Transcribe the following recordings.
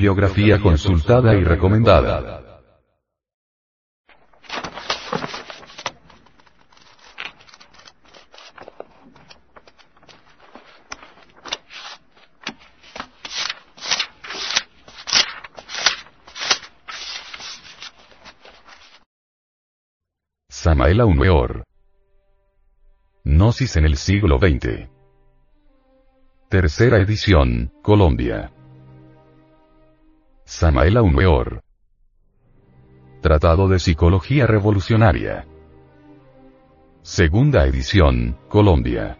Bibliografía consultada y recomendada. Samael Weor. Gnosis en el siglo XX. Tercera edición, Colombia. Samael Weor. Tratado de Psicología Revolucionaria. Segunda edición, Colombia.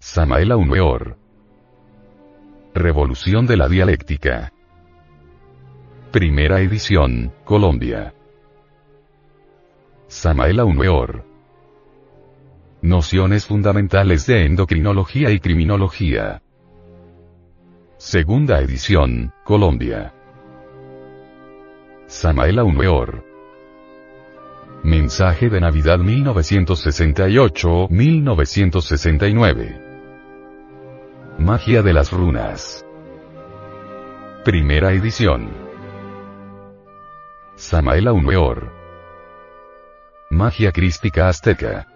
Samael Weor. Revolución de la Dialéctica. Primera edición, Colombia. Samael Weor. Nociones fundamentales de endocrinología y criminología. Segunda edición, Colombia. Samael Weor. Mensaje de Navidad 1968-1969. Magia de las runas. Primera edición. Samael Weor. Magia crística azteca.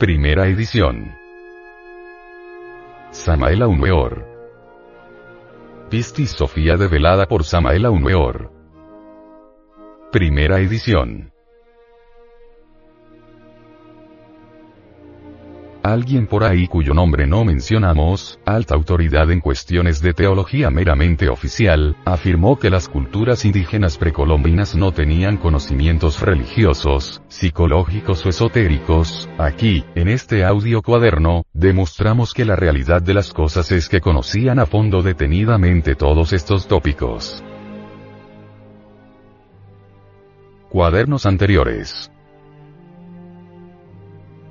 Primera edición. Samael Weor. Pistis Sofía develada por Samael Weor. Primera edición. Alguien por ahí cuyo nombre no mencionamos, alta autoridad en cuestiones de teología meramente oficial, afirmó que las culturas indígenas precolombinas no tenían conocimientos religiosos, psicológicos o esotéricos. Aquí, en este audio cuaderno, demostramos que la realidad de las cosas es que conocían a fondo detenidamente todos estos tópicos. Cuadernos anteriores.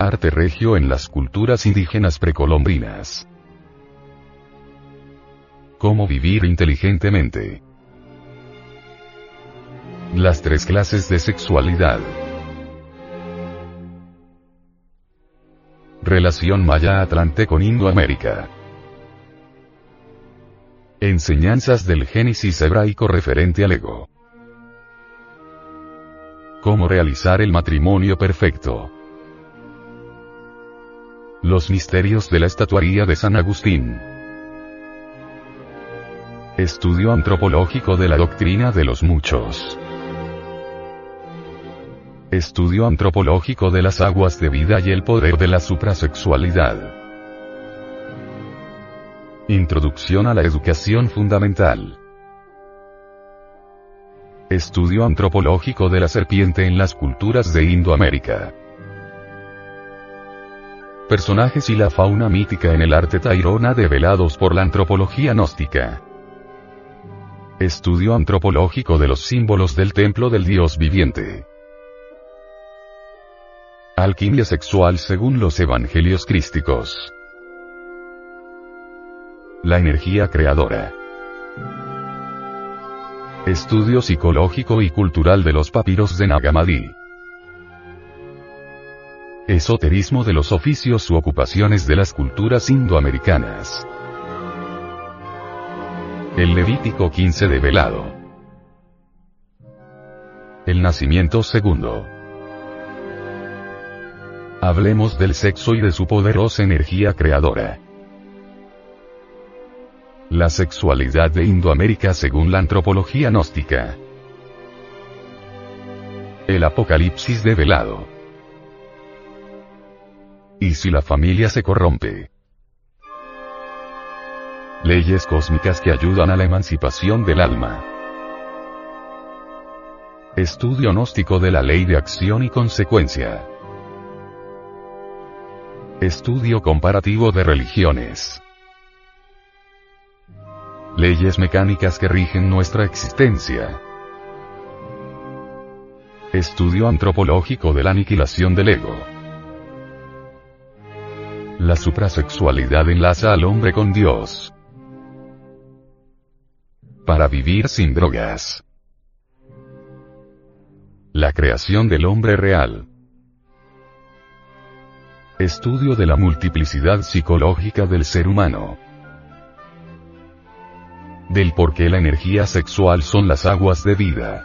Arte regio en las culturas indígenas precolombinas. Cómo vivir inteligentemente. Las tres clases de sexualidad. Relación Maya-Atlante con Indoamérica. Enseñanzas del Génesis hebraico referente al ego. Cómo realizar el matrimonio perfecto. Los misterios de la estatuaría de San Agustín. Estudio antropológico de la doctrina de los muchos. Estudio antropológico de las aguas de vida y el poder de la suprasexualidad. Introducción a la educación fundamental. Estudio antropológico de la serpiente en las culturas de Indoamérica. Personajes y la fauna mítica en el arte tairona develados por la antropología gnóstica. Estudio antropológico de los símbolos del templo del dios viviente. Alquimia sexual según los evangelios crísticos. La energía creadora. Estudio psicológico y cultural de los papiros de Nagamadi. Esoterismo de los oficios u ocupaciones de las culturas indoamericanas. El Levítico 15 de Velado. El nacimiento segundo. Hablemos del sexo y de su poderosa energía creadora. La sexualidad de Indoamérica según la antropología gnóstica. El Apocalipsis de Velado. ¿Y si la familia se corrompe? Leyes cósmicas que ayudan a la emancipación del alma. Estudio gnóstico de la ley de acción y consecuencia. Estudio comparativo de religiones. leyes mecánicas que rigen nuestra existencia. Estudio antropológico de la aniquilación del ego. La suprasexualidad enlaza al hombre con Dios. Para vivir sin drogas. La creación del hombre real. Estudio de la multiplicidad psicológica del ser humano. Del por qué la energía sexual son las aguas de vida.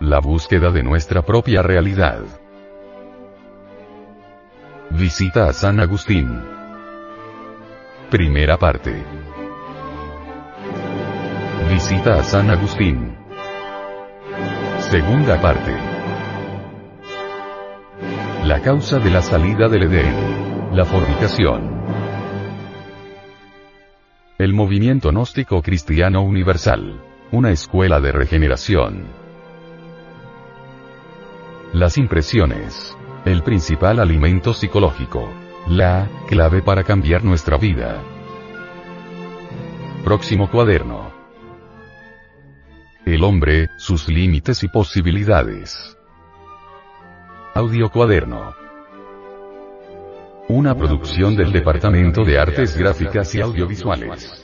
La búsqueda de nuestra propia realidad. Visita a San Agustín. Primera parte. Visita a San Agustín. Segunda parte. La causa de la salida del Edén. La fornicación. El movimiento gnóstico cristiano universal. Una escuela de regeneración. Las impresiones. El principal alimento psicológico. La clave para cambiar nuestra vida. Próximo cuaderno. El hombre, sus límites y posibilidades. Audio cuaderno. Una producción del Departamento de Artes Gráficas y Audiovisuales.